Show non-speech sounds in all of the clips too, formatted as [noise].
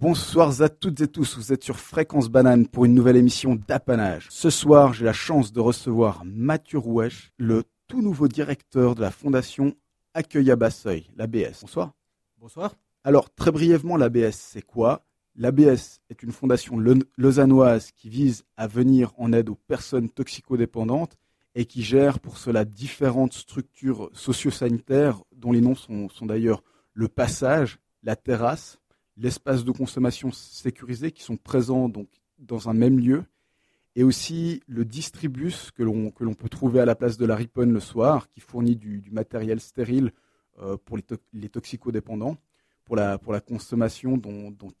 Bonsoir à toutes et tous, vous êtes sur Fréquence Banane pour une nouvelle émission d'Apanage. Ce soir, j'ai la chance de recevoir Mathieu Rouèche, le tout nouveau directeur de la fondation Accueil à Basseuil, l'ABS. Bonsoir. Bonsoir. Alors, très brièvement, l'ABS, c'est quoi? L'ABS est une fondation lausannoise qui vise à venir en aide aux personnes toxicodépendantes et qui gère pour cela différentes structures sociosanitaires dont les noms sont, d'ailleurs le passage, la terrasse, l'espace de consommation sécurisé qui sont présents donc dans un même lieu et aussi le distribus que l'on peut trouver à la place de la Riponne le soir qui fournit du, matériel stérile euh, pour les, les, toxicodépendants pour la pour la consommation dont, dont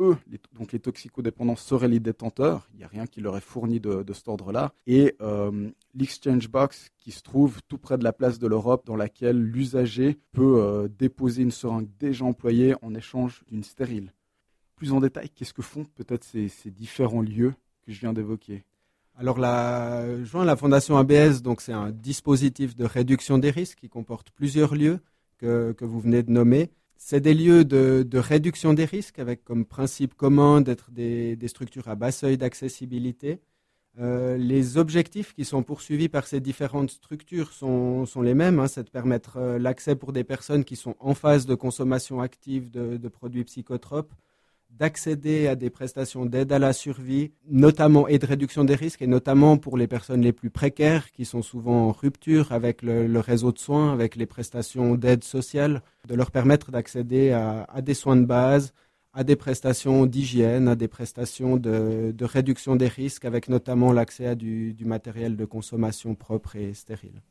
eux, les, donc les toxicodépendants, seraient les détenteurs. Il n'y a rien qui leur est fourni de, cet ordre-là. Et euh, l'exchange box qui se trouve tout près de la place de l'Europe, dans laquelle l'usager peut euh, déposer une seringue déjà employée en échange d'une stérile. Plus en détail, qu'est-ce que font peut-être ces, différents lieux que je viens d'évoquer? Alors, la, joint la Fondation ABS, donc c'est un dispositif de réduction des risques qui comporte plusieurs lieux que vous venez de nommer. C'est des lieux de, réduction des risques avec comme principe commun d'être des, structures à bas seuil d'accessibilité. Euh, les objectifs qui sont poursuivis par ces différentes structures sont, les mêmes. Hein. c'est de permettre euh, l'accès pour des personnes qui sont en phase de consommation active de produits psychotropes d'accéder à des prestations d'aide à la survie, notamment et de réduction des risques, et notamment pour les personnes les plus précaires qui sont souvent en rupture avec le, réseau de soins, avec les prestations d'aide sociale, de leur permettre d'accéder à, des soins de base, à des prestations d'hygiène, à des prestations de, réduction des risques, avec notamment l'accès à du, du matériel de consommation propre et stérile.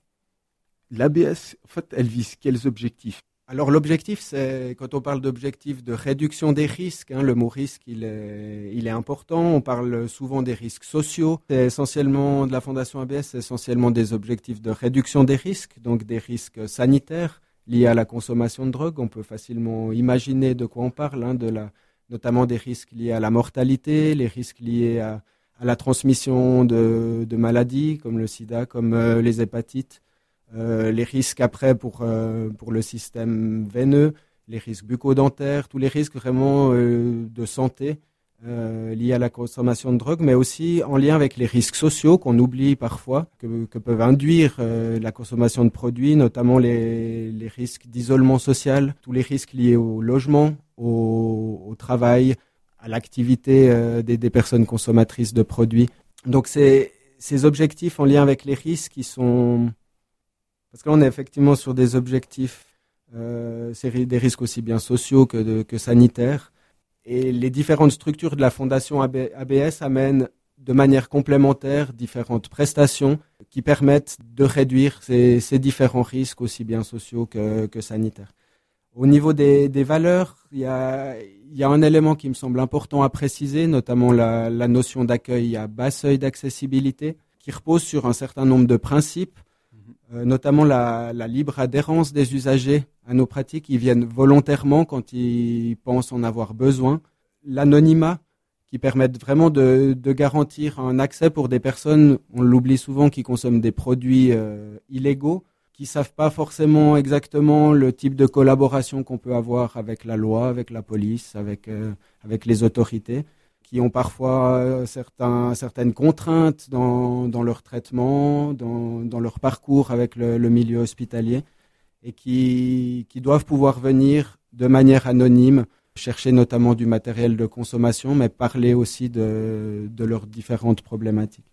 L'ABS, en fait, elle vise quels objectifs? Alors l'objectif, c'est quand on parle d'objectif de réduction des risques, hein, le mot risque, il est, important. On parle souvent des risques sociaux. C'est essentiellement de la Fondation ABS, c'est essentiellement des objectifs de réduction des risques, donc des risques sanitaires liés à la consommation de drogue. On peut facilement imaginer de quoi on parle, hein, notamment des risques liés à la mortalité, les risques liés à, la transmission de, maladies comme le sida, comme euh, les hépatites. Euh, les risques après pour, euh, pour le système veineux, les risques bucco-dentaires, tous les risques vraiment euh, de santé liés à la consommation de drogue, mais aussi en lien avec les risques sociaux qu'on oublie parfois, que, peuvent induire la consommation de produits, notamment les, les risques d'isolement social, tous les risques liés au logement, au, travail, à l'activité des, des, personnes consommatrices de produits. Donc ces objectifs en lien avec les risques qui sont parce que là, on est effectivement sur des objectifs, euh, des risques aussi bien sociaux que, sanitaires. Et les différentes structures de la fondation ABS amènent de manière complémentaire différentes prestations qui permettent de réduire ces, différents risques, aussi bien sociaux que, sanitaires. Au niveau des, valeurs, il y, a, un élément qui me semble important à préciser, notamment la, notion d'accueil à bas seuil d'accessibilité, qui repose sur un certain nombre de principes notamment la, libre adhérence des usagers à nos pratiques. Ils viennent volontairement quand ils pensent en avoir besoin. L'anonymat qui permettent vraiment de, garantir un accès pour des personnes, on l'oublie souvent, qui consomment des produits euh, illégaux, qui savent pas forcément exactement le type de collaboration qu'on peut avoir avec la loi, avec la police, avec, euh, avec les autorités qui ont parfois euh, certains, certaines contraintes dans, dans leur traitement, dans, dans, leur parcours avec le, milieu hospitalier, et qui, qui, doivent pouvoir venir de manière anonyme chercher notamment du matériel de consommation, mais parler aussi de, de leurs différentes problématiques.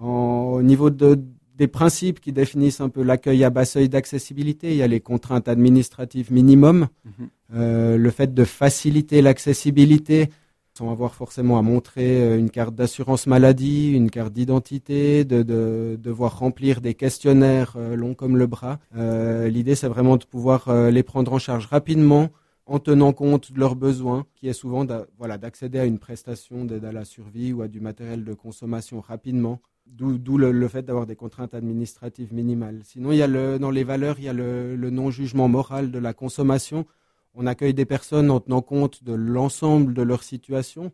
au niveau de, des principes qui définissent un peu l'accueil à bas seuil d'accessibilité, il y a les contraintes administratives minimum, mhm. euh, le fait de faciliter l'accessibilité, sans avoir forcément à montrer euh, une carte d'assurance maladie, une carte d'identité, de, de, devoir remplir des questionnaires euh, longs comme le bras. Euh, l'idée, c'est vraiment de pouvoir les prendre en charge rapidement en tenant compte de leurs besoins, qui est souvent voilà, d'accéder à une prestation d'aide à la survie ou à du matériel de consommation rapidement, d'où le, fait d'avoir des contraintes administratives minimales. Sinon, il y a le, dans les valeurs, il y a le, le non-jugement moral de la consommation on accueille des personnes en tenant compte de l'ensemble de leur situation.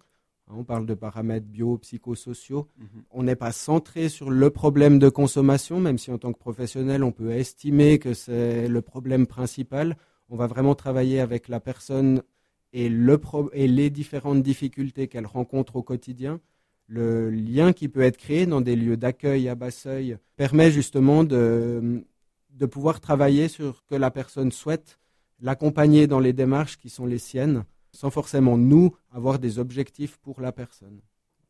On parle de paramètres bio, psychosociaux. Mhm. On n'est pas centré sur le problème de consommation, même si en tant que professionnel, on peut estimer que c'est le problème principal. On va vraiment travailler avec la personne et, le et les différentes difficultés qu'elle rencontre au quotidien, le lien qui peut être créé dans des lieux d'accueil à bas seuil permet justement de, de pouvoir travailler sur ce que la personne souhaite, l'accompagner dans les démarches qui sont les siennes, sans forcément nous avoir des objectifs pour la personne.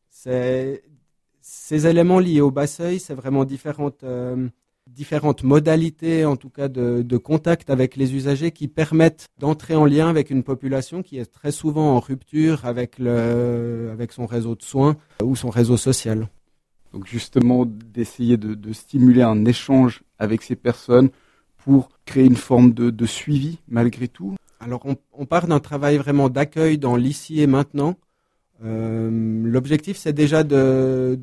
Ces éléments liés au bas seuil, c'est vraiment différentes, euh, différentes modalités, en tout cas, de, contact avec les usagers qui permettent d'entrer en lien avec une population qui est très souvent en rupture avec, le, avec son réseau de soins ou son réseau social. Donc justement, d'essayer de, stimuler un échange avec ces personnes pour créer une forme de, suivi malgré tout. Alors on, part d'un travail vraiment d'accueil dans l'ici et maintenant. Euh, l'objectif, c'est déjà de,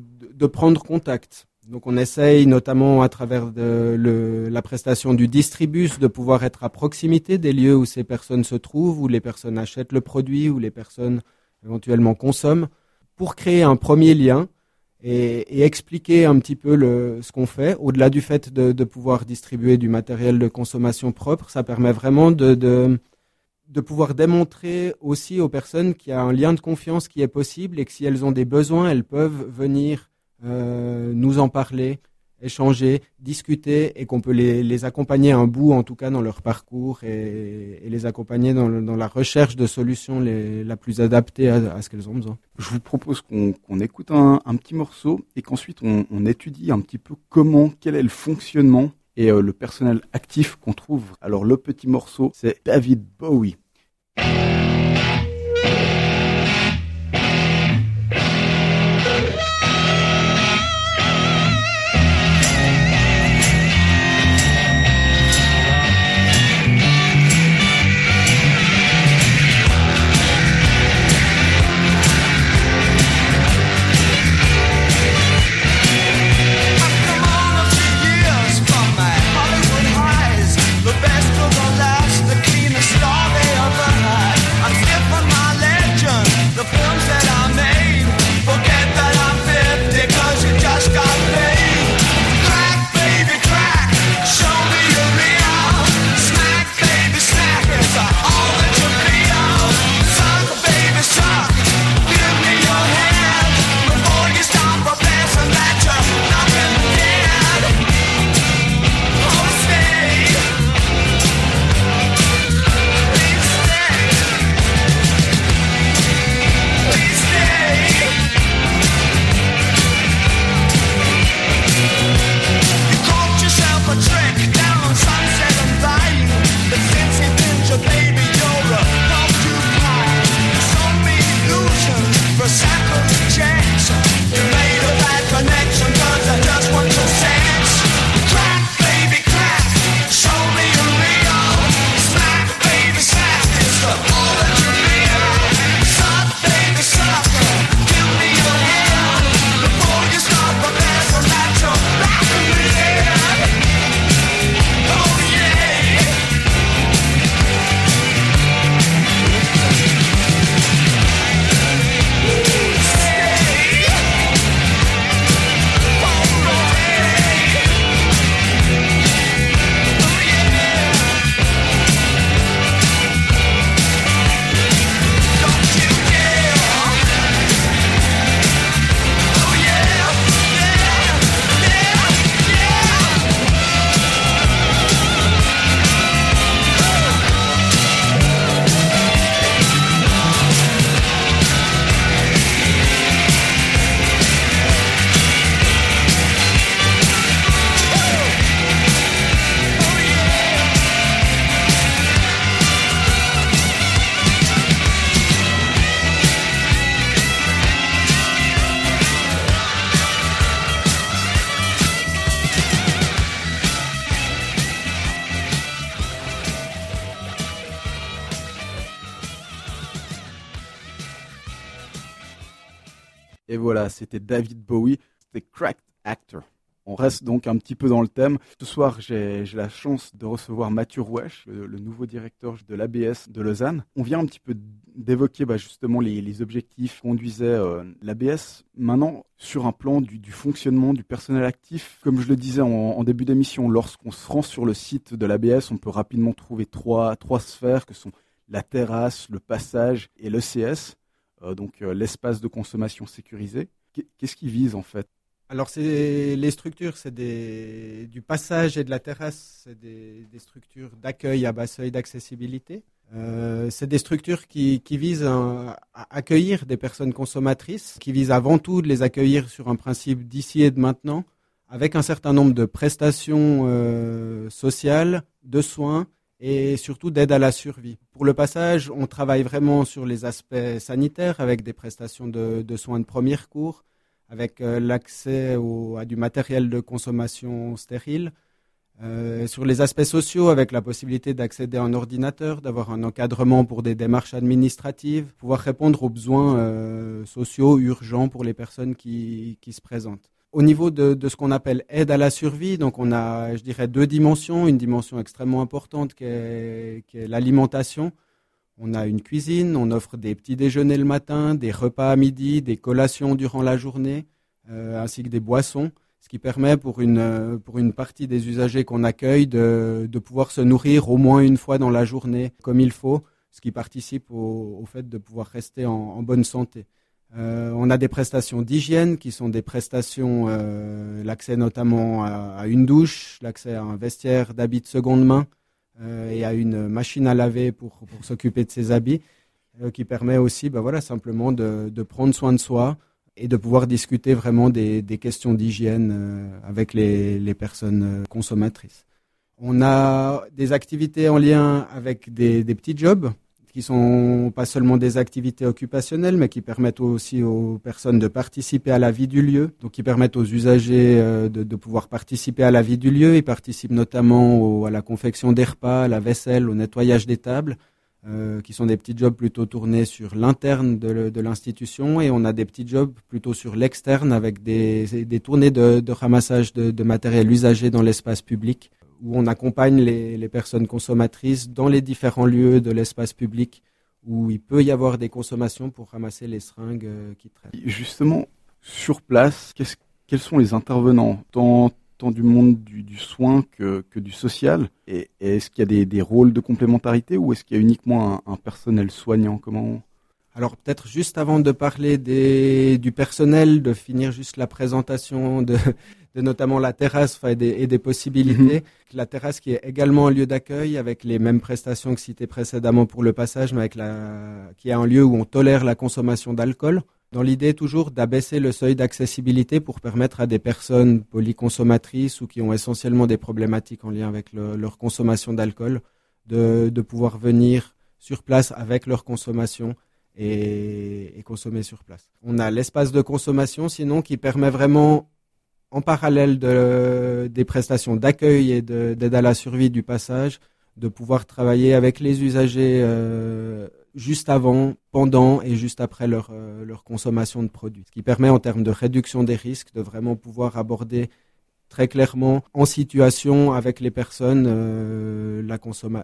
prendre contact donc on essaye notamment à travers la prestation du distribus de pouvoir être à proximité des lieux où ces personnes se trouvent, où les personnes achètent le produit, où les personnes éventuellement consomment, pour créer un premier lien et, expliquer un petit peu ce qu'on fait. Au-delà du fait de, pouvoir distribuer du matériel de consommation propre, ça permet vraiment de, de pouvoir démontrer aussi aux personnes qu'il y a un lien de confiance qui est possible et que si elles ont des besoins, elles peuvent venir euh, nous en parler, échanger, discuter et qu'on peut les, accompagner un bout en tout cas dans leur parcours et, les accompagner dans, la recherche de solutions les, la plus adaptée à, ce qu'elles ont besoin. Je vous propose qu'on écoute un, petit morceau et qu'ensuite on, étudie un petit peu comment, quel est le fonctionnement et euh, le personnel actif qu'on trouve. Alors le petit morceau, c'est David Bowie. C'était David Bowie, c'était Cracked Actor. On reste donc un petit peu dans le thème. Ce soir, j'ai la chance de recevoir Mathieu Rouesch, le, nouveau directeur de l'ABS de Lausanne. On vient un petit peu d'évoquer bah, justement les, objectifs conduisaient euh, l'ABS. Maintenant, sur un plan du, fonctionnement du personnel actif, comme je le disais en, début d'émission, lorsqu'on se rend sur le site de l'ABS, on peut rapidement trouver trois, trois sphères que sont la terrasse, le passage et l'ECS, donc l'espace de consommation sécurisé. Qu'est-ce qui vise en fait? Alors c'est les structures, c'est du passage et de la terrasse, c'est des, structures d'accueil à bas seuil d'accessibilité. Euh, c'est des structures qui, visent à, accueillir des personnes consommatrices, qui visent avant tout de les accueillir sur un principe d'ici et de maintenant, avec un certain nombre de prestations euh, sociales, de soins et surtout d'aide à la survie. Pour le passage, on travaille vraiment sur les aspects sanitaires avec des prestations de, soins de premier cours, avec euh, l'accès à du matériel de consommation stérile. Euh, sur les aspects sociaux, avec la possibilité d'accéder à un ordinateur, d'avoir un encadrement pour des démarches administratives, pouvoir répondre aux besoins euh, sociaux urgents pour les personnes qui, qui se présentent. Au niveau de, ce qu'on appelle aide à la survie, donc on a, je dirais, deux dimensions. Une dimension extrêmement importante qui est, l'alimentation. On a une cuisine, on offre des petits déjeuners le matin, des repas à midi, des collations durant la journée, euh, ainsi que des boissons, ce qui permet pour une, partie des usagers qu'on accueille de, pouvoir se nourrir au moins une fois dans la journée comme il faut, ce qui participe au, fait de pouvoir rester en, bonne santé. Euh, on a des prestations d'hygiène qui sont des prestations, l'accès notamment à, une douche, l'accès à un vestiaire d'habits de seconde main, euh, et à une machine à laver pour, s'occuper de ses habits, euh, qui permet aussi ben voilà, simplement de, prendre soin de soi et de pouvoir discuter vraiment des, questions d'hygiène euh, avec les, personnes consommatrices. On a des activités en lien avec des petits jobs qui sont pas seulement des activités occupationnelles, mais qui permettent aussi aux personnes de participer à la vie du lieu, donc qui permettent aux usagers euh, de, pouvoir participer à la vie du lieu. Ils participent notamment à la confection des repas, à la vaisselle, au nettoyage des tables, euh, qui sont des petits jobs plutôt tournés sur l'interne de, l'institution, et on a des petits jobs plutôt sur l'externe avec des, tournées de, ramassage de matériel usagé dans l'espace public où on accompagne les, personnes consommatrices dans les différents lieux de l'espace public où il peut y avoir des consommations pour ramasser les seringues euh, qui traitent. Justement, sur place, quels sont les intervenants, tant, du monde du, soin que, du social? Et, est-ce qu'il y a des, rôles de complémentarité ou est-ce qu'il y a uniquement un, personnel soignant? Comment alors peut-être juste avant de parler du personnel, de finir juste la présentation de, notamment la terrasse et des, possibilités. Mhm. La terrasse qui est également un lieu d'accueil avec les mêmes prestations que citées précédemment pour le passage, mais avec la, qui est un lieu où on tolère la consommation d'alcool. Dans l'idée toujours d'abaisser le seuil d'accessibilité pour permettre à des personnes polyconsommatrices ou qui ont essentiellement des problématiques en lien avec leur consommation d'alcool de, de pouvoir venir sur place avec leur consommation et, et, consommer sur place. On a l'espace de consommation sinon qui permet vraiment en parallèle de, des prestations d'accueil et d'aide à la survie du passage, de pouvoir travailler avec les usagers euh, juste avant, pendant et juste après leur, euh, leur consommation de produits. Ce qui permet en termes de réduction des risques de vraiment pouvoir aborder très clairement en situation avec les personnes euh,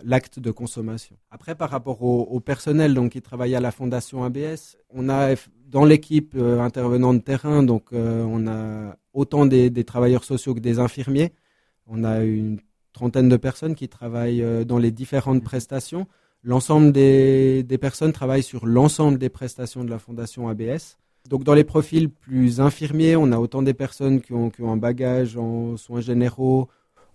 l'acte de consommation. Après, par rapport au, personnel donc qui travaille à la fondation ABS, on a dans l'équipe intervenant de terrain, donc on a autant des, des, travailleurs sociaux que des infirmiers. On a une trentaine de personnes qui travaillent euh, dans les différentes prestations. L'ensemble des, des personnes travaillent sur l'ensemble des prestations de la fondation ABS. Donc dans les profils plus infirmiers, on a autant des personnes qui ont, qui ont un bagage en soins généraux,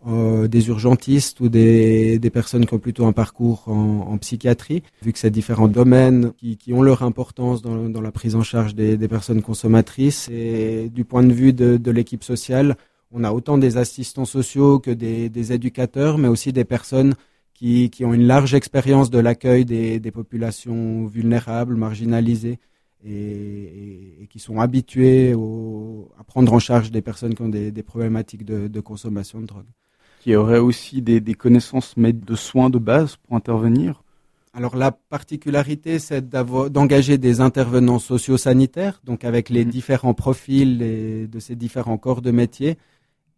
euh, des urgentistes ou des, personnes qui ont plutôt un parcours en, psychiatrie, vu que c'est différents domaines qui, ont leur importance dans, la prise en charge des, personnes consommatrices. Et du point de vue de, l'équipe sociale, on a autant des assistants sociaux que des, éducateurs, mais aussi des personnes qui, qui ont une large expérience de l'accueil des, populations vulnérables, marginalisées et, qui sont habitués au, à prendre en charge des personnes qui ont des, des problématiques de, de, consommation de drogue. Qui aurait aussi des, des connaissances de soins de base pour intervenir alors la particularité, c'est d'engager des intervenants sociosanitaires, donc avec les mmh. différents profils de ces différents corps de métier,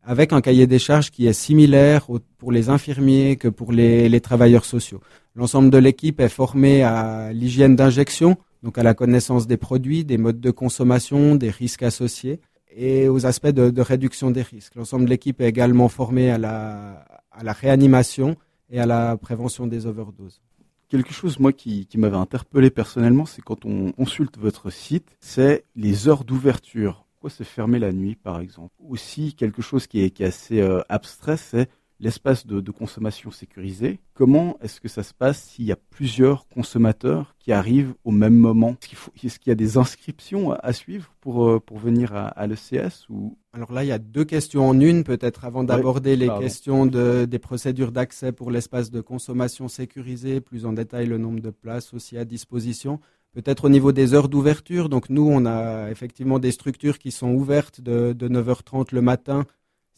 avec un cahier des charges qui est similaire pour les infirmiers que pour les, les travailleurs sociaux. L'ensemble de l'équipe est formé à l'hygiène d'injection, donc à la connaissance des produits, des modes de consommation, des risques associés et aux aspects de, réduction des risques. L'ensemble de l'équipe est également formé à la, réanimation et à la prévention des overdoses. quelque chose, moi, qui, m'avait interpellé personnellement, c'est quand on consulte votre site, c'est les heures d'ouverture. Pourquoi se fermer la nuit, par exemple? Aussi, quelque chose qui est, qui est assez euh, abstrait, c'est l'espace de, de, consommation sécurisé. Comment est-ce que ça se passe s'il y a plusieurs consommateurs qui arrivent au même moment? Est-ce qu'il y a des inscriptions à, suivre pour, euh, pour venir à, à l'ECS ou... Alors là, il y a deux questions en une, peut-être avant d'aborder les questions de, des procédures d'accès pour l'espace de consommation sécurisé, plus en détail le nombre de places aussi à disposition. Peut-être au niveau des heures d'ouverture. Donc nous, on a effectivement des structures qui sont ouvertes de, de 9h30 le matin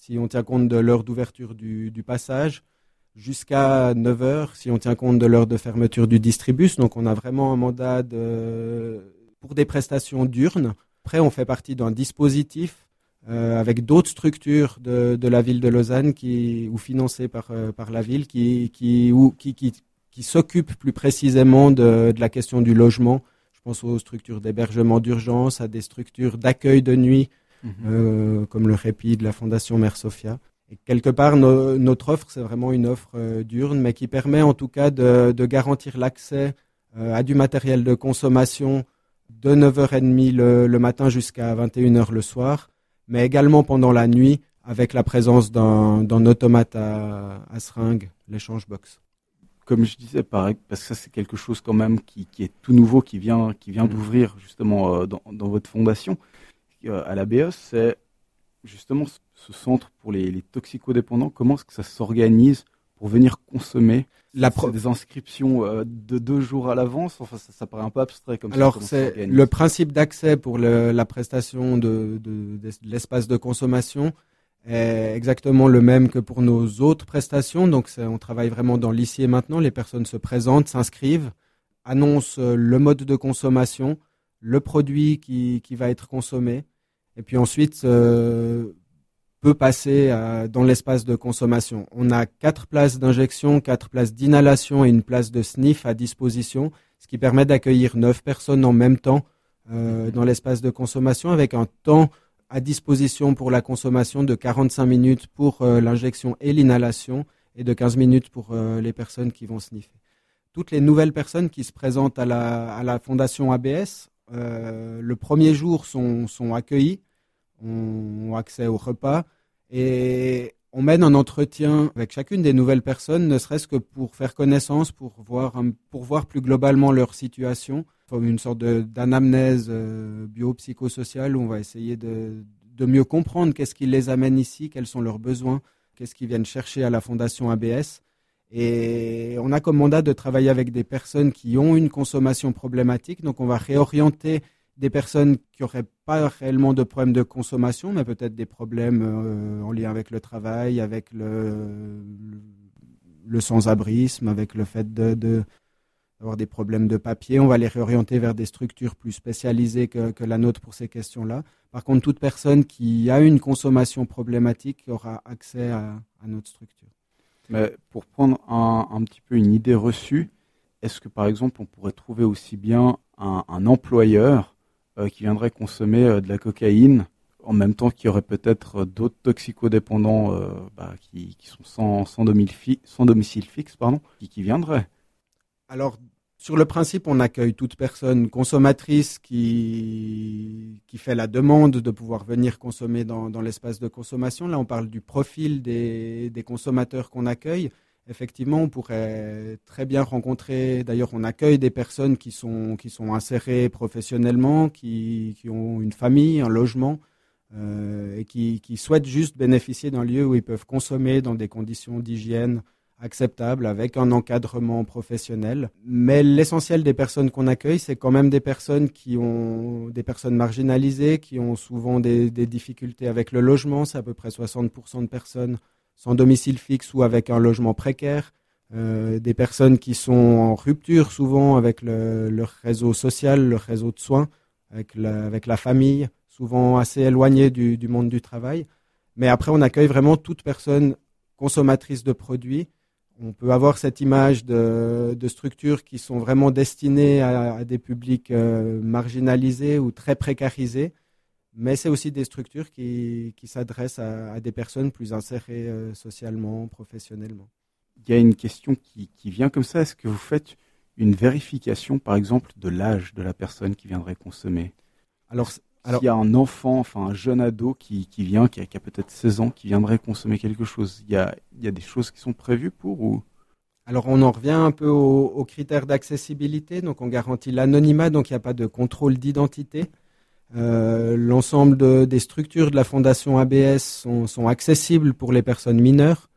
si on tient compte de l'heure d'ouverture du, passage, jusqu'à 9 heures si on tient compte de l'heure de fermeture du distribus. Donc on a vraiment un mandat pour des prestations diurnes. Après, on fait partie d'un dispositif euh, avec d'autres structures de, la ville de Lausanne qui, ou financées par, euh, la ville qui, qui, qui, plus précisément de, la question du logement. Je pense aux structures d'hébergement d'urgence, à des structures d'accueil de nuit Mhm. Euh, comme le répit de la Fondation Mère Sophia. Et quelque part, notre offre, c'est vraiment une offre euh, diurne, mais qui permet en tout cas de, garantir l'accès euh, à du matériel de consommation de 9h30 le, matin jusqu'à 21h le soir, mais également pendant la nuit avec la présence d'un automate à, à seringue, l'échange box. Comme je disais, pareil, parce que ça c'est quelque chose quand même qui, est tout nouveau, qui vient, qui vient mhm. d'ouvrir justement dans, dans, votre fondation. Euh, à la BE, c'est justement ce centre pour les, toxicodépendants. Comment est-ce que ça s'organise pour venir consommer? La des inscriptions euh, de deux jours à l'avance? Enfin, ça, paraît un peu abstrait comme Alors, c'est le principe d'accès pour la prestation de, l'espace de consommation est exactement le même que pour nos autres prestations. Donc, on travaille vraiment dans l'ici et maintenant. Les personnes se présentent, s'inscrivent, annoncent euh, le mode de consommation, le produit qui va être consommé et puis ensuite euh, peut passer dans l'espace de consommation. On a quatre places d'injection, quatre places d'inhalation et une place de sniff à disposition, ce qui permet d'accueillir neuf personnes en même temps euh, dans l'espace de consommation avec un temps à disposition pour la consommation de 45 minutes pour euh, l'injection et l'inhalation et de 15 minutes pour les personnes qui vont sniffer. Toutes les nouvelles personnes qui se présentent à la, à la fondation ABS euh, le premier jour sont, sont accueillis, ont accès au repas. Et on mène un entretien avec chacune des nouvelles personnes, ne serait-ce que pour faire connaissance, pour voir, pour voir plus globalement leur situation, comme une sorte d'anamnèse euh, biopsychosociale où on va essayer de, de mieux comprendre qu'est-ce qui les amène ici, quels sont leurs besoins, qu'est-ce qu'ils viennent chercher à la Fondation ABS. Et on a comme mandat de travailler avec des personnes qui ont une consommation problématique. Donc on va réorienter des personnes qui n'auraient pas réellement de problèmes de consommation, mais peut-être des problèmes euh, en lien avec le travail, avec le, le, sans-abrisme, avec le fait de, des problèmes de papier. On va les réorienter vers des structures plus spécialisées que, la nôtre pour ces questions-là. Par contre, toute personne qui a une consommation problématique aura accès à notre structure. Mais pour prendre un, petit peu une idée reçue, est-ce que par exemple on pourrait trouver aussi bien un, employeur euh, qui viendrait consommer euh, de la cocaïne en même temps qu'il y aurait peut-être d'autres toxicodépendants euh, bah, qui, sont sans, domicile, fixe pardon, qui, viendraient? Sur le principe, on accueille toute personne consommatrice qui, fait la demande de pouvoir venir consommer dans, l'espace de consommation. Là, on parle du profil des, consommateurs qu'on accueille. Effectivement, on pourrait très bien rencontrer, d'ailleurs, on accueille des personnes qui sont, qui sont insérées professionnellement, qui, ont une famille, un logement, euh, et qui, qui souhaitent juste bénéficier d'un lieu où ils peuvent consommer dans des conditions d'hygiène acceptable avec un encadrement professionnel. Mais l'essentiel des personnes qu'on accueille, c'est quand même des personnes qui ont des personnes marginalisées, qui ont souvent des, difficultés avec le logement. C'est à peu près 60% de personnes sans domicile fixe ou avec un logement précaire. Euh, des personnes qui sont en rupture souvent avec leur réseau social, leur réseau de soins, avec la, famille, souvent assez éloignées du monde du travail. Mais après, on accueille vraiment toute personne consommatrice de produits on peut avoir cette image de, structures qui sont vraiment destinées à, des publics euh, marginalisés ou très précarisés, mais c'est aussi des structures qui, s'adressent à, des personnes plus insérées euh, socialement, professionnellement. Il y a une question qui, vient comme ça. Est-ce que vous faites une vérification, par exemple, de l'âge de la personne qui viendrait consommer? Alors, alors... s'il y a un enfant, enfin un jeune ado qui, qui vient, qui a, a peut-être 16 ans, qui viendrait consommer quelque chose, il y a, il y a des choses qui sont prévues pour ou? Alors on en revient un peu aux, critères d'accessibilité, donc on garantit l'anonymat, donc il n'y a pas de contrôle d'identité. Euh, l'ensemble des structures de la fondation ABS sont, sont accessibles pour les personnes mineures.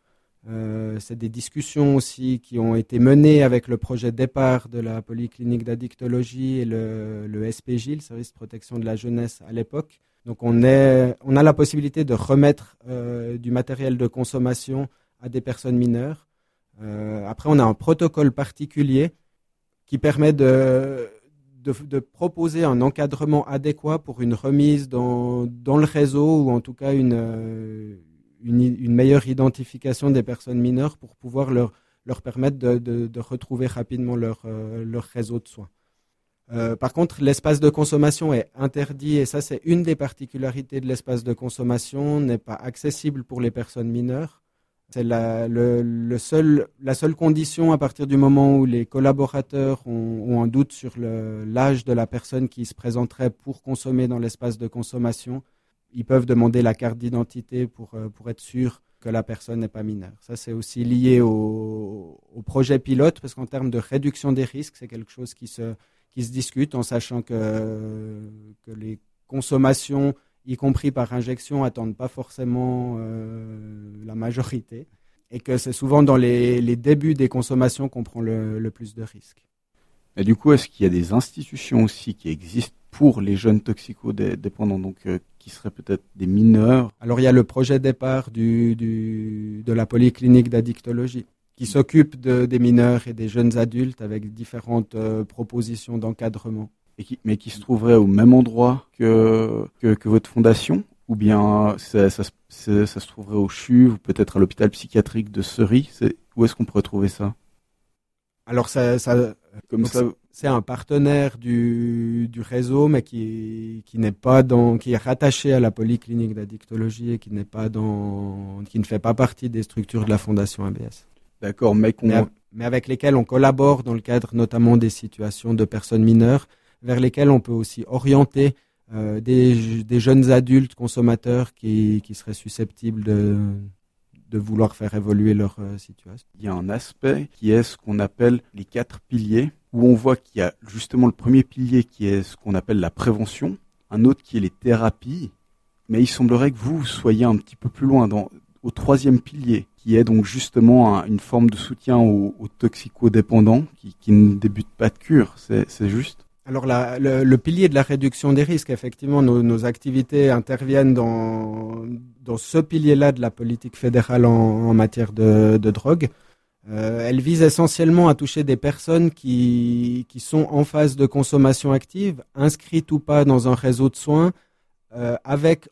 Euh, c'est des discussions aussi qui ont été menées avec le projet de départ de la polyclinique d'addictologie et le, le, SPJ, le service de protection de la jeunesse à l'époque. Donc on, a la possibilité de remettre euh, du matériel de consommation à des personnes mineures. Euh, après, on a un protocole particulier qui permet de, proposer un encadrement adéquat pour une remise dans le réseau ou en tout cas une une, meilleure identification des personnes mineures pour pouvoir leur, leur permettre de, retrouver rapidement leur, euh, leur réseau de soins. Euh, par contre, l'espace de consommation est interdit et ça, c'est une des particularités de l'espace de consommation, n'est pas accessible pour les personnes mineures. C'est la, le, seule condition à partir du moment où les collaborateurs ont un doute sur l'âge de la personne qui se présenterait pour consommer dans l'espace de consommation ils peuvent demander la carte d'identité pour, euh, pour être sûr que la personne n'est pas mineure. Ça, c'est aussi lié au, projet pilote, parce qu'en termes de réduction des risques, c'est quelque chose qui se, qui se discute en sachant que, que les consommations, y compris par injection, attendent pas forcément euh, la majorité, et que c'est souvent dans les, les, débuts des consommations qu'on prend le, le plus de risques. Et du coup, est-ce qu'il y a des institutions aussi qui existent pour les jeunes toxicodépendants, donc euh, qui seraient peut-être des mineurs. Alors il y a le projet départ du, du, de la polyclinique d'addictologie qui s'occupe de, des mineurs et des jeunes adultes avec différentes euh, propositions d'encadrement. Et qui, mais qui se trouverait au même endroit que, que, votre fondation? Ou bien ça, ça, ça, se trouverait au CHU ou peut-être à l'hôpital psychiatrique de Ceris Où est-ce qu'on pourrait trouver ça? Alors ça, ça, comme ça, c'est un partenaire du, du réseau, mais qui, qui n'est pas dans, qui est rattaché à la polyclinique d'addictologie et qui n'est pas dans, qui ne fait pas partie des structures de la fondation ABS. D'accord, mais, mais, avec lesquels on collabore dans le cadre notamment des situations de personnes mineures, vers lesquelles on peut aussi orienter euh, des, des, jeunes adultes consommateurs qui, qui seraient susceptibles de, de vouloir faire évoluer leur euh, situation. Il y a un aspect qui est ce qu'on appelle les quatre piliers où on voit qu'il y a justement le premier pilier qui est ce qu'on appelle la prévention, un autre qui est les thérapies, mais il semblerait que vous soyez un petit peu plus loin dans, au troisième pilier, qui est donc justement une forme de soutien aux, toxicodépendants qui, ne débutent pas de cure, c'est juste? Alors le, pilier de la réduction des risques, effectivement, nos, activités interviennent dans, ce pilier-là de la politique fédérale en, matière de drogue. Euh, elle vise essentiellement à toucher des personnes qui, qui sont en phase de consommation active, inscrites ou pas dans un réseau de soins, euh, avec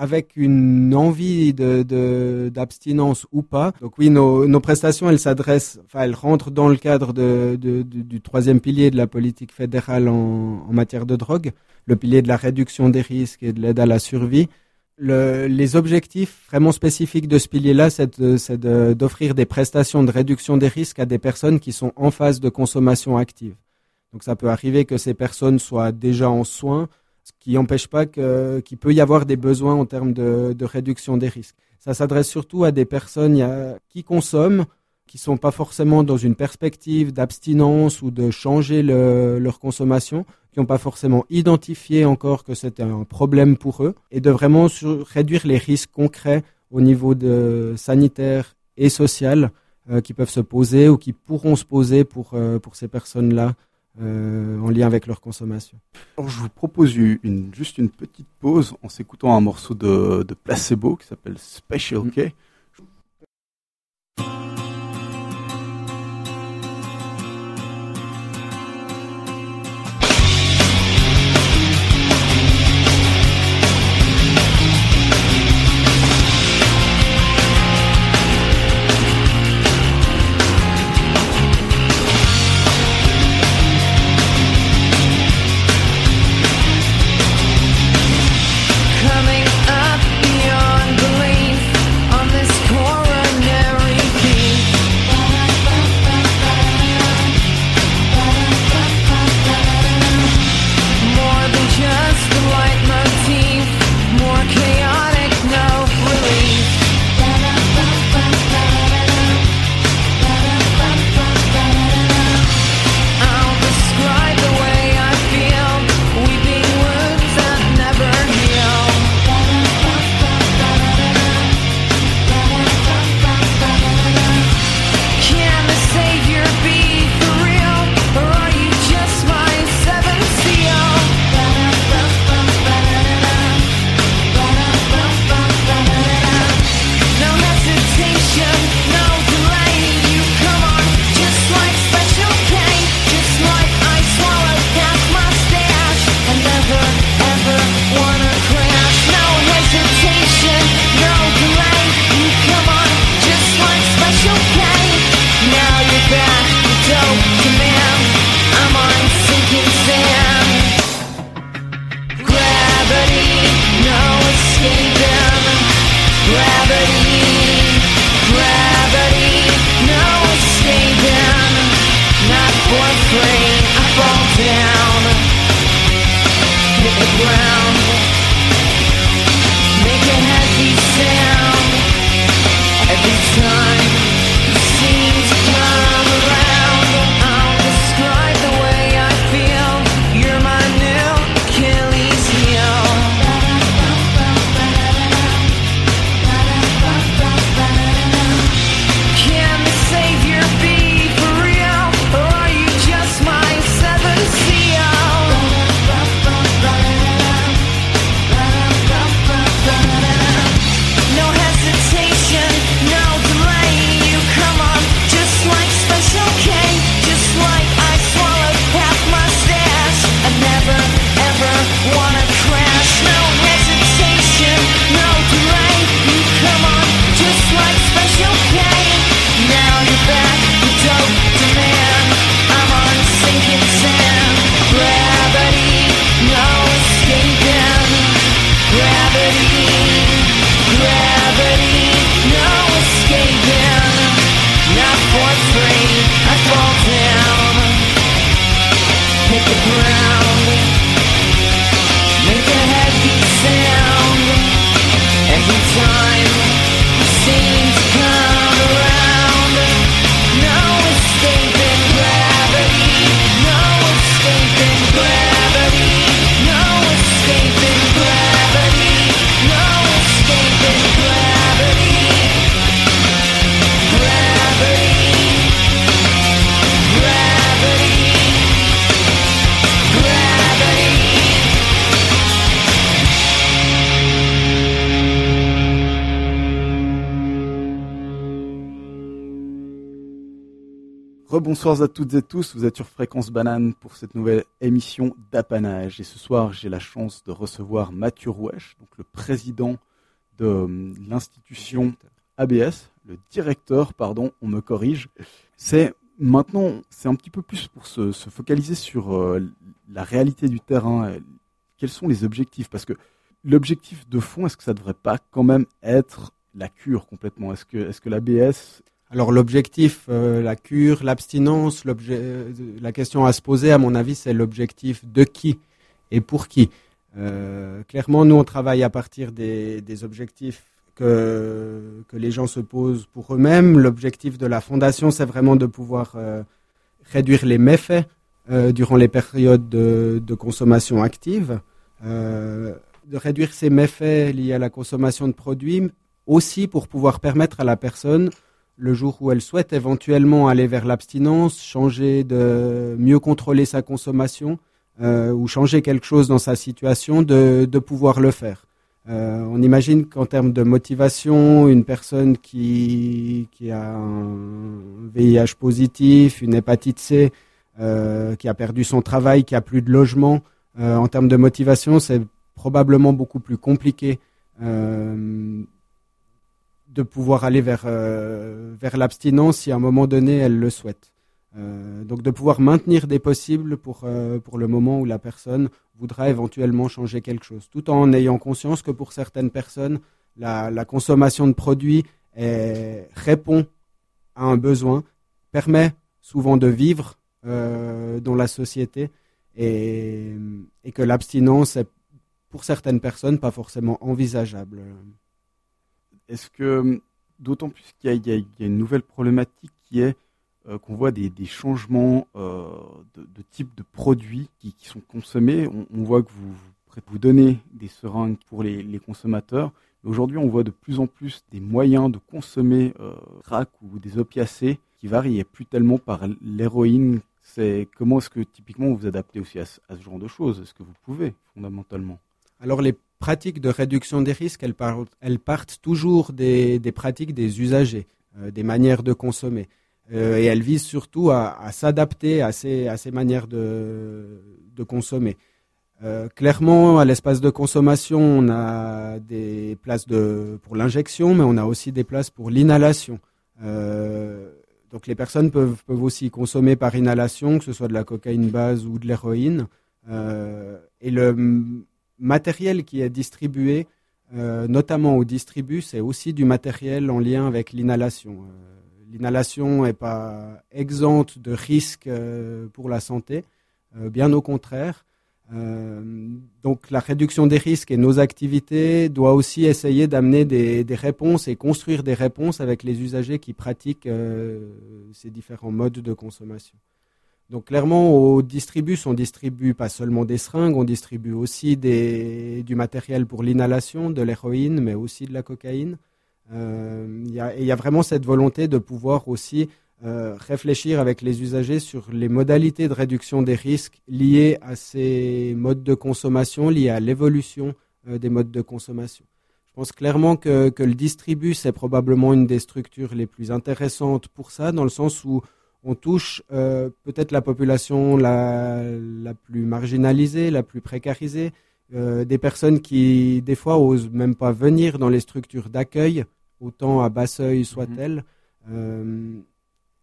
avec une envie de d'abstinence ou pas. Donc oui, nos, prestations, elles s'adressent, enfin, elles rentrent dans le cadre de, de, du troisième pilier de la politique fédérale en matière de drogue, le pilier de la réduction des risques et de l'aide à la survie les objectifs vraiment spécifiques de ce pilier-là, c'est d'offrir des prestations de réduction des risques à des personnes qui sont en phase de consommation active. Donc ça peut arriver que ces personnes soient déjà en soins, ce qui n'empêche pas qu'il peut y avoir des besoins en termes de, réduction des risques. Ça s'adresse surtout à des personnes qui consomment, qui sont pas forcément dans une perspective d'abstinence ou de changer le, leur consommation, qui n'ont pas forcément identifié encore que c'était un problème pour eux, et de vraiment réduire les risques concrets au niveau de sanitaire et social euh, qui peuvent se poser ou qui pourront se poser pour, euh, pour ces personnes-là euh, en lien avec leur consommation. Alors, je vous propose une, juste une petite pause en s'écoutant un morceau de, placebo qui s'appelle Special K. Bonsoir à toutes et tous, vous êtes sur Fréquence Banane pour cette nouvelle émission d'apanage. Et ce soir, j'ai la chance de recevoir Mathieu Roueche, donc le président de euh, l'institution ABS, le directeur, pardon, on me corrige. C'est maintenant, c'est un petit peu plus pour se, focaliser sur euh, la réalité du terrain. Quels sont les objectifs? Parce que l'objectif de fond, est-ce que ça ne devrait pas quand même être la cure complètement? Est-ce que, est-ce que l'ABS alors l'objectif, euh, la cure, l'abstinence, euh, la question à se poser, à mon avis, c'est l'objectif de qui et pour qui. Euh, clairement, nous, on travaille à partir des, objectifs que, que, les gens se posent pour eux-mêmes. L'objectif de la fondation, c'est vraiment de pouvoir réduire les méfaits durant les périodes de, de consommation active, de réduire ces méfaits liés à la consommation de produits, aussi pour pouvoir permettre à la personne le jour où elle souhaite éventuellement aller vers l'abstinence, changer de mieux contrôler sa consommation euh, ou changer quelque chose dans sa situation, de, pouvoir le faire. Euh, on imagine qu'en termes de motivation, une personne qui, qui a un VIH positif, une hépatite C, euh, qui a perdu son travail, qui a plus de logement, en termes de motivation, c'est probablement beaucoup plus compliqué de pouvoir aller vers, euh, vers l'abstinence si à un moment donné elle le souhaite. Euh, donc de pouvoir maintenir des possibles pour, euh, pour le moment où la personne voudra éventuellement changer quelque chose, tout en ayant conscience que pour certaines personnes, la, consommation de produits répond à un besoin, permet souvent de vivre dans la société et, et que l'abstinence est pour certaines personnes pas forcément envisageable. Est-ce que, d'autant plus qu'il y, a une nouvelle problématique qui est euh, qu'on voit des, changements euh, de, type de produits qui, sont consommés. On, voit que vous, vous donnez des seringues pour les, consommateurs. Aujourd'hui, on voit de plus en plus des moyens de consommer euh, crack ou des opiacés qui varient plus tellement par l'héroïne. C'est comment est-ce que typiquement vous vous adaptez aussi à, à ce genre de choses? Est-ce que vous pouvez fondamentalement? Alors les pratiques de réduction des risques, elles, partent, toujours des, pratiques des usagers, euh, des manières de consommer. Euh, et elles visent surtout à, s'adapter à ces, manières de, consommer. Euh, clairement, à l'espace de consommation, on a des places pour l'injection, mais on a aussi des places pour l'inhalation. donc les personnes peuvent, peuvent aussi consommer par inhalation, que ce soit de la cocaïne base ou de l'héroïne. et le, matériel qui est distribué notamment au distribu, c'est aussi du matériel en lien avec l'inhalation. l'inhalation n'est pas exempte de risques pour la santé, bien au contraire. Euh, donc la réduction des risques et nos activités doit aussi essayer d'amener des, réponses et construire des réponses avec les usagers qui pratiquent euh, ces différents modes de consommation. Donc clairement, au distribus, on distribue pas seulement des seringues, on distribue aussi du matériel pour l'inhalation, de l'héroïne, mais aussi de la cocaïne. Euh, il y, a vraiment cette volonté de pouvoir aussi euh, réfléchir avec les usagers sur les modalités de réduction des risques liés à ces modes de consommation, liés à l'évolution euh, des modes de consommation. Je pense clairement que, le distribu, c'est probablement une des structures les plus intéressantes pour ça, dans le sens où on touche euh, peut-être la population la, la, plus marginalisée, la plus précarisée, des personnes qui, des fois, osent même pas venir dans les structures d'accueil, autant à bas seuil soit-elles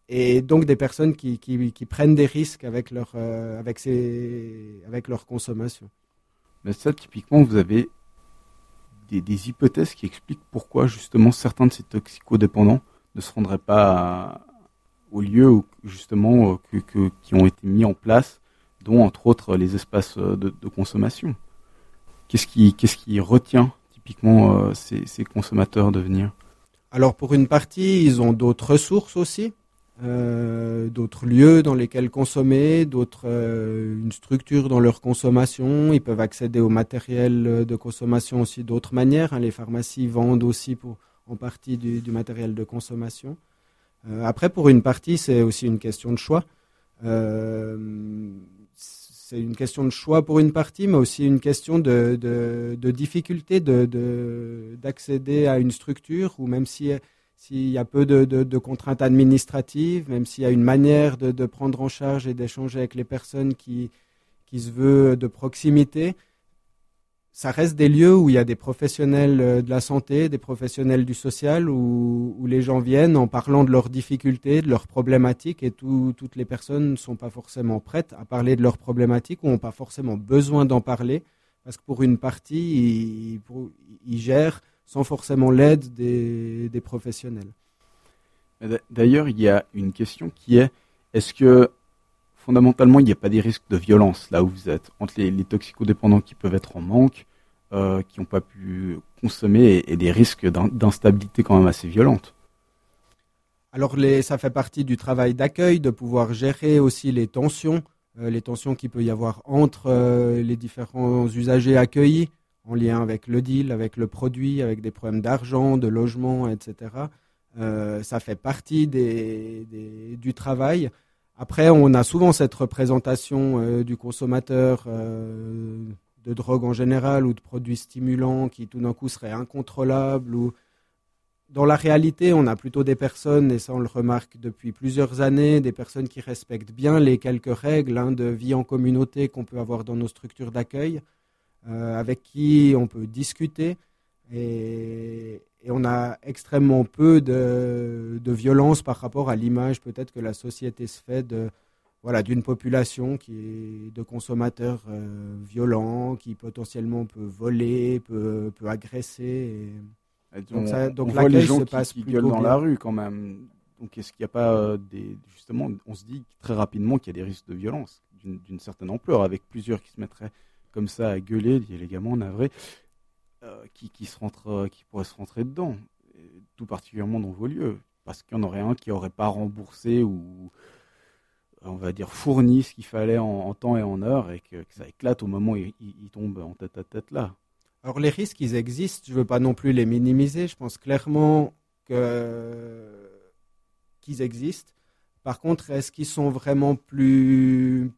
et donc des personnes qui, qui, prennent des risques avec leur, euh, avec, ces, avec leur consommation. Mais ça, typiquement, vous avez des, des, hypothèses qui expliquent pourquoi justement certains de ces toxicodépendants ne se rendraient pas lieu où, justement euh, qui ont été mis en place, dont entre autres les espaces euh, de, consommation. Qu'est-ce qui, retient typiquement ces, ces consommateurs de venir? Alors pour une partie, ils ont d'autres ressources aussi. Euh, d'autres lieux dans lesquels consommer, d'autres euh, une structure dans leur consommation. Ils peuvent accéder au matériel de consommation aussi d'autres manières. Hein. Les pharmacies vendent aussi en partie du matériel de consommation. Euh, après, pour une partie, c'est aussi une question de choix. c'est une question de choix pour une partie, mais aussi une question de, difficulté d'accéder de, à une structure ou même si s'il y a peu de, contraintes administratives, même s'il y a une manière de, prendre en charge et d'échanger avec les personnes qui, qui se veut de proximité, ça reste des lieux où il y a des professionnels euh, de la santé, des professionnels du social, où, les gens viennent en parlant de leurs difficultés, de leurs problématiques, et toutes les personnes ne sont pas forcément prêtes à parler de leurs problématiques ou n'ont pas forcément besoin d'en parler, parce que pour une partie, ils, ils gèrent sans forcément l'aide des, professionnels. D'ailleurs, il y a une question qui est est-ce que fondamentalement, il n'y a pas des risques de violence là où vous êtes entre les, toxicodépendants qui peuvent être en manque, euh, qui n'ont pas pu consommer et, des risques d'instabilité quand même assez violentes alors ça fait partie du travail d'accueil de pouvoir gérer aussi les tensions, euh, les tensions qu'il peut y avoir entre euh, les différents usagers accueillis en lien avec le deal, avec le produit, avec des problèmes d'argent, de logement, etc. Ça fait partie du travail. Après, on a souvent cette représentation euh, du consommateur euh, de drogue en général ou de produits stimulants qui tout d'un coup seraient incontrôlables. Ou... Dans la réalité, on a plutôt des personnes, et ça on le remarque depuis plusieurs années, des personnes qui respectent bien les quelques règles hein, de vie en communauté qu'on peut avoir dans nos structures d'accueil. Euh, avec qui on peut discuter. Et, on a extrêmement peu de, violence par rapport à l'image peut-être que la société se fait de voilà d'une population qui est de consommateurs euh, violents, qui potentiellement peut voler, peut, peut agresser. donc, ça, donc on voit les gens se passe qui, gueulent dans la rue quand même. Donc est-ce qu'il n'y a pas euh, des justement, on se dit très rapidement qu'il y a des risques de violence d'une certaine ampleur avec plusieurs qui se mettraient comme ça à gueuler, les gamins navrés, euh, qui, se rentre, euh, qui pourraient se rentrer dedans, tout particulièrement dans vos lieux, parce qu'il y en aurait un qui n'aurait pas remboursé ou on va dire fourni ce qu'il fallait en, temps et en heure et que, ça éclate au moment où il, tombe en tête à tête là. Alors les risques, ils existent, je ne veux pas non plus les minimiser, je pense clairement qu'ils existent. Par contre, est-ce qu'ils sont vraiment plus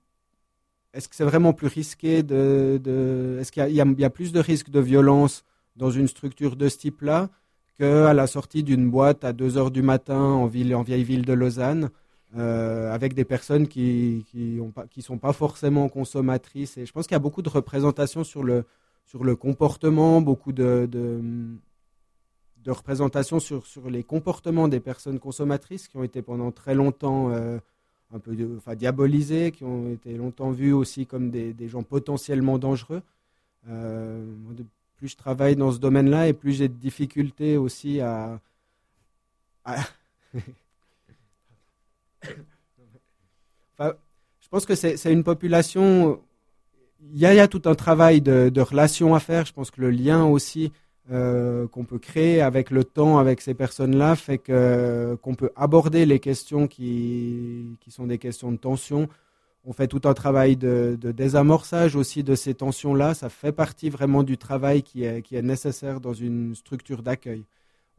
est-ce que c'est vraiment plus risqué de, Est-ce qu'il y, a plus de risques de violence dans une structure de ce type-là qu'à la sortie d'une boîte à 2 heures du matin en, vieille ville de Lausanne euh, avec des personnes qui qui, qui sont pas forcément consommatrices? Et je pense qu'il y a beaucoup de représentations sur le, sur le comportement, beaucoup de, de, représentations sur, sur les comportements des personnes consommatrices qui ont été pendant très longtemps euh, un peu diabolisés, qui ont été longtemps vus aussi comme des, gens potentiellement dangereux. Euh, plus je travaille dans ce domaine-là et plus j'ai de difficultés aussi à. [laughs] je pense que c'est une population. Il y, a, tout un travail de, de relation à faire. Je pense que le lien aussi euh, qu'on peut créer avec le temps, avec ces personnes-là, fait que qu'on peut aborder les questions qui, sont des questions de tension. On fait tout un travail de, désamorçage aussi de ces tensions-là. Ça fait partie vraiment du travail qui est, nécessaire dans une structure d'accueil.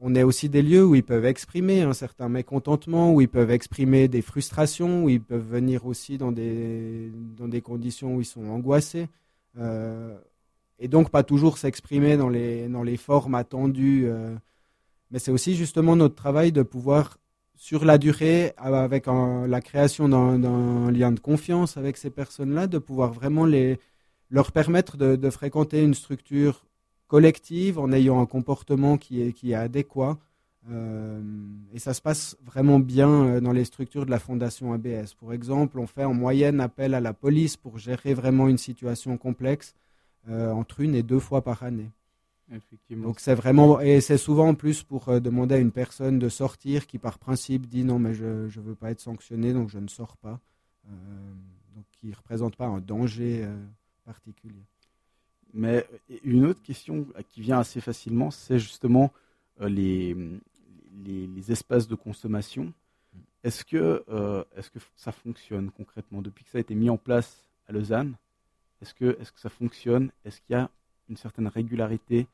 On est aussi des lieux où ils peuvent exprimer un certain mécontentement, où ils peuvent exprimer des frustrations, où ils peuvent venir aussi dans des, dans des conditions où ils sont angoissés. Euh, et donc pas toujours s'exprimer dans les, dans les formes attendues. Euh. mais c'est aussi justement notre travail de pouvoir, sur la durée, avec la création d'un lien de confiance avec ces personnes-là, de pouvoir vraiment les, leur permettre de, fréquenter une structure collective en ayant un comportement qui est, qui est adéquat. Euh, et ça se passe vraiment bien euh, dans les structures de la Fondation ABS. Pour exemple, on fait en moyenne appel à la police pour gérer vraiment une situation complexe. Euh, entre une et deux fois par année. Effectivement. Donc c'est vraiment et c'est souvent en plus pour euh, demander à une personne de sortir qui par principe dit non mais je ne veux pas être sanctionné donc je ne sors pas. Euh, donc qui ne représente pas un danger particulier. Mais une autre question qui vient assez facilement, c'est justement les, les, espaces de consommation. Est-ce que, est-ce que ça fonctionne concrètement? Depuis que ça a été mis en place à Lausanne, est-ce que, ça fonctionne? Est-ce qu'il y a une certaine régularité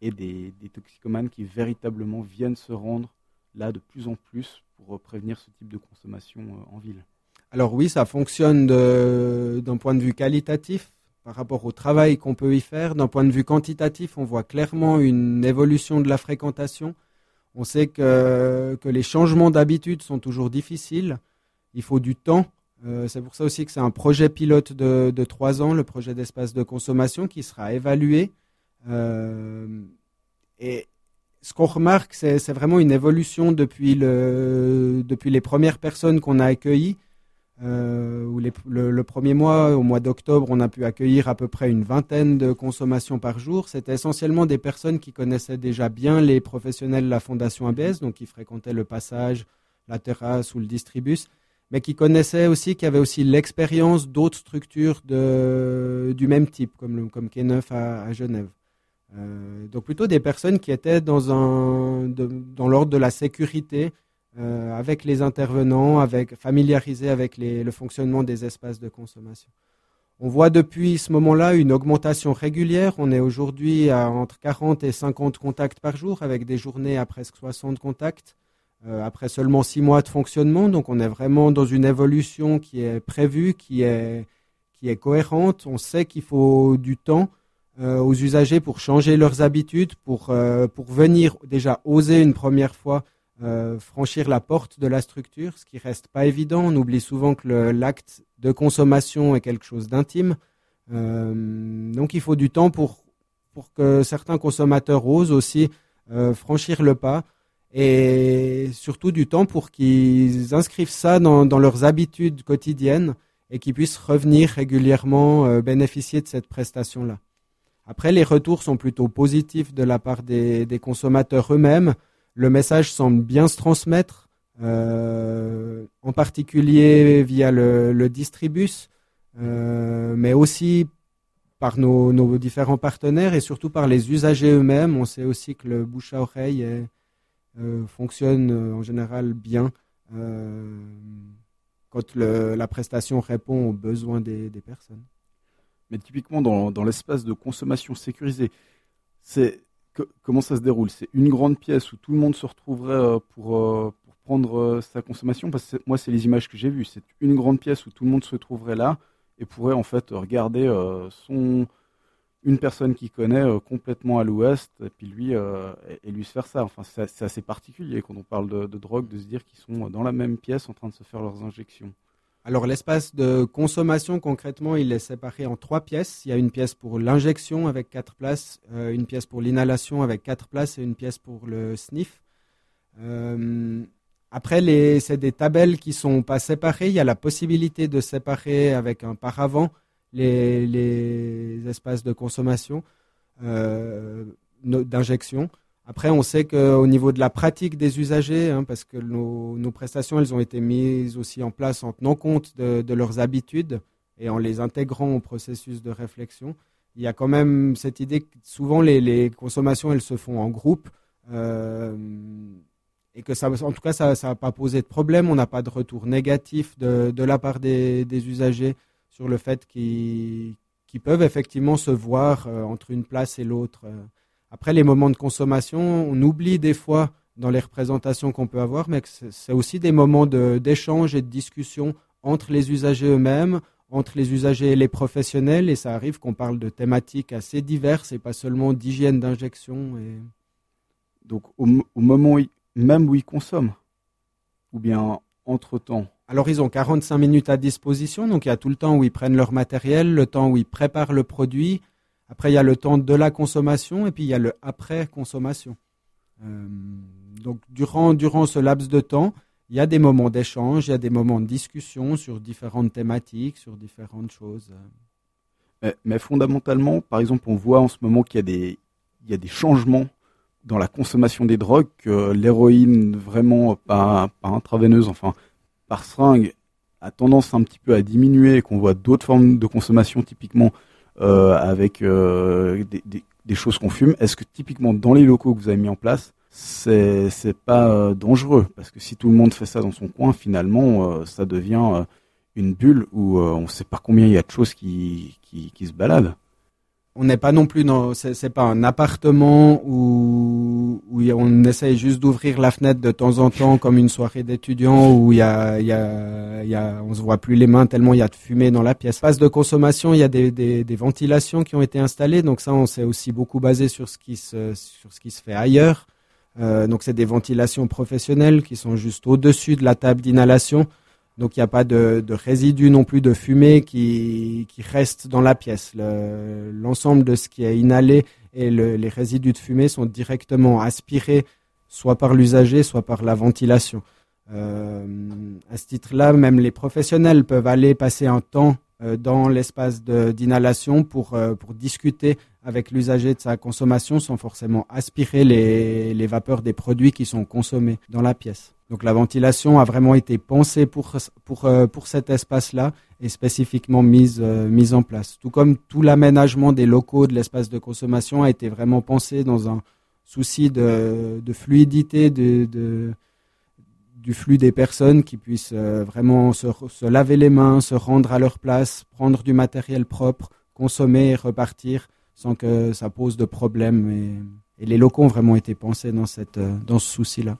et des, toxicomanes qui véritablement viennent se rendre là de plus en plus pour prévenir ce type de consommation euh, en ville? Alors oui, ça fonctionne d'un point de vue qualitatif par rapport au travail qu'on peut y faire. D'un point de vue quantitatif, on voit clairement une évolution de la fréquentation. On sait que, que les changements d'habitude sont toujours difficiles. Il faut du temps euh, c'est pour ça aussi que c'est un projet pilote de, trois ans, le projet d'espace de consommation, qui sera évalué. Euh, et ce qu'on remarque, c'est vraiment une évolution depuis, le, depuis les premières personnes qu'on a accueillies. Euh, le, premier mois, au mois d'octobre, on a pu accueillir à peu près une vingtaine de consommations par jour. C'était essentiellement des personnes qui connaissaient déjà bien les professionnels de la Fondation ABS, donc qui fréquentaient le passage, la terrasse ou le distribus mais qui connaissaient aussi, qui avaient aussi l'expérience d'autres structures du même type, comme, comme K9 à, Genève. Euh, donc plutôt des personnes qui étaient dans, dans l'ordre de la sécurité, euh, avec les intervenants, avec, familiarisés avec le fonctionnement des espaces de consommation. On voit depuis ce moment-là une augmentation régulière. On est aujourd'hui à entre 40 et 50 contacts par jour, avec des journées à presque 60 contacts. Euh, après seulement six mois de fonctionnement. Donc on est vraiment dans une évolution qui est prévue, qui est, qui est cohérente. On sait qu'il faut du temps euh, aux usagers pour changer leurs habitudes, pour, euh, pour venir déjà oser une première fois franchir la porte de la structure, ce qui reste pas évident. On oublie souvent que l'acte de consommation est quelque chose d'intime. donc il faut du temps pour, pour que certains consommateurs osent aussi franchir le pas et surtout du temps pour qu'ils inscrivent ça dans, leurs habitudes quotidiennes et qu'ils puissent revenir régulièrement euh, bénéficier de cette prestation-là. Après, les retours sont plutôt positifs de la part des, consommateurs eux-mêmes. Le message semble bien se transmettre, euh, en particulier via le, distribus, euh, mais aussi par nos, nos, différents partenaires et surtout par les usagers eux-mêmes. On sait aussi que le bouche à oreille est, fonctionne euh, en général bien euh, quand la prestation répond aux besoins des, personnes. Mais typiquement dans, l'espace de consommation sécurisé, c'est comment ça se déroule? C'est une grande pièce où tout le monde se retrouverait pour, pour prendre sa consommation? Moi, c'est les images que j'ai vues. C'est une grande pièce où tout le monde se trouverait là et pourrait en fait regarder son, une personne qui connaît euh, complètement à l'ouest, et puis lui, euh, et, lui se faire ça. Enfin, c'est assez particulier quand on parle de, drogue, de se dire qu'ils sont dans la même pièce en train de se faire leurs injections. Alors l'espace de consommation, concrètement, il est séparé en trois pièces. Il y a une pièce pour l'injection avec quatre places, euh, une pièce pour l'inhalation avec quatre places et une pièce pour le sniff. après, c'est des tabelles qui sont pas séparées. Il y a la possibilité de séparer avec un paravent les, espaces de consommation. d'injection. Après, on sait qu'au niveau de la pratique des usagers, hein, parce que nos, prestations, elles ont été mises aussi en place en tenant compte de, leurs habitudes et en les intégrant au processus de réflexion, il y a quand même cette idée que souvent les, consommations, elles se font en groupe. Euh, et que ça, en tout cas, ça n'a pas posé de problème. On n'a pas de retour négatif de, la part des, usagers sur le fait qu'ils peuvent effectivement se voir euh, entre une place et l'autre. Euh. Après, les moments de consommation, on oublie des fois dans les représentations qu'on peut avoir, mais c'est aussi des moments d'échange et de discussion entre les usagers eux-mêmes, entre les usagers et les professionnels, et ça arrive qu'on parle de thématiques assez diverses et pas seulement d'hygiène d'injection. Et... Donc au, moment même où ils consomment, ou bien entre-temps alors ils ont 45 minutes à disposition, donc il y a tout le temps où ils prennent leur matériel, le temps où ils préparent le produit, après, il y a le temps de la consommation et puis il y a le après-consommation. Euh, donc, durant, durant ce laps de temps, il y a des moments d'échange, il y a des moments de discussion sur différentes thématiques, sur différentes choses. Mais, fondamentalement, par exemple, on voit en ce moment qu'il y a des, il y a des changements dans la consommation des drogues, que l'héroïne vraiment pas, pas intraveineuse, enfin par seringue, a tendance un petit peu à diminuer et qu'on voit d'autres formes de consommation, typiquement euh, avec euh, des, choses qu'on fume. Est-ce que typiquement dans les locaux que vous avez mis en place, c'est pas euh, dangereux? Parce que si tout le monde fait ça dans son coin, finalement, ça devient une bulle où on ne sait pas combien il y a de choses qui se baladent on n'est pas non plus dans, c'est pas un appartement où, on essaye juste d'ouvrir la fenêtre de temps en temps comme une soirée d'étudiants où il y a, on se voit plus les mains tellement il y a de fumée dans la pièce. Phase de consommation, il y a des, des, des, ventilations qui ont été installées, donc ça on s'est aussi beaucoup basé sur ce qui se, sur ce qui se fait ailleurs. Euh, donc c'est des ventilations professionnelles qui sont juste au-dessus de la table d'inhalation. Donc il n'y a pas de, résidus non plus de fumée qui, qui reste dans la pièce. L'ensemble de ce qui est inhalé et les résidus de fumée sont directement aspirés soit par l'usager, soit par la ventilation. Euh, à ce titre-là, même les professionnels peuvent aller passer un temps dans l'espace d'inhalation pour, euh, pour discuter avec l'usager de sa consommation sans forcément aspirer les, les vapeurs des produits qui sont consommés dans la pièce. Donc la ventilation a vraiment été pensée pour, pour, euh, pour cet espace-là et spécifiquement mise, euh, mise en place. Tout comme tout l'aménagement des locaux de l'espace de consommation a été vraiment pensé dans un souci de, de fluidité de, du flux des personnes qui puissent euh, vraiment se, se, laver les mains, se rendre à leur place, prendre du matériel propre, consommer et repartir sans que ça pose de problème. Et, et les locaux ont vraiment été pensés dans, cette, dans ce souci-là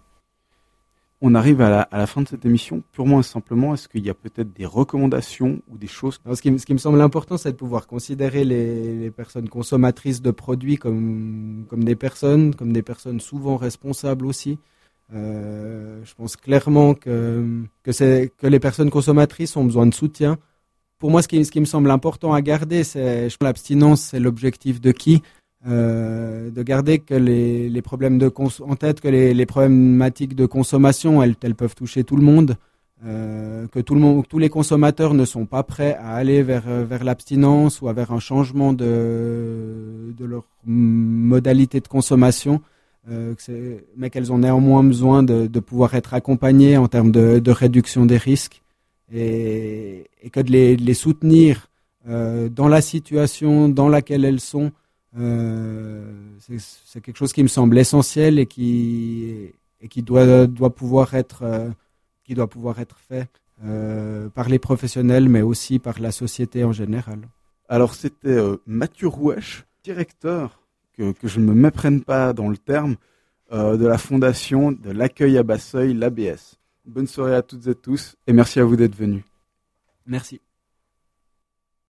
on arrive à la, fin de cette émission purement et simplement. Est-ce qu'il y a peut-être des recommandations ou des choses? Ce, qui, me semble important, c'est de pouvoir considérer les, personnes consommatrices de produits comme, comme des personnes, comme des personnes souvent responsables aussi. Euh, je pense clairement que, que, les personnes consommatrices ont besoin de soutien. Pour moi, ce qui, me semble important à garder, c'est l'abstinence, c'est l'objectif de qui? Euh, de garder que les, problèmes de en tête que les, problématiques de consommation elles, peuvent toucher tout le monde. Euh, que tout le monde tous les consommateurs ne sont pas prêts à aller vers l'abstinence ou vers un changement de leur modalité de consommation euh, mais qu'elles ont néanmoins besoin de, pouvoir être accompagnées en termes de, réduction des risques et, que de les, soutenir euh, dans la situation dans laquelle elles sont euh, c'est quelque chose qui me semble essentiel et qui, et qui doit, doit, pouvoir être, qui doit pouvoir être fait par les professionnels, mais aussi par la société en général. Alors c'était Mathieu Rouèche, directeur, que, je ne me méprenne pas dans le terme, de la fondation de l'accueil à Basseuil, l'ABS. Bonne soirée à toutes et tous et merci à vous d'être venus. Merci.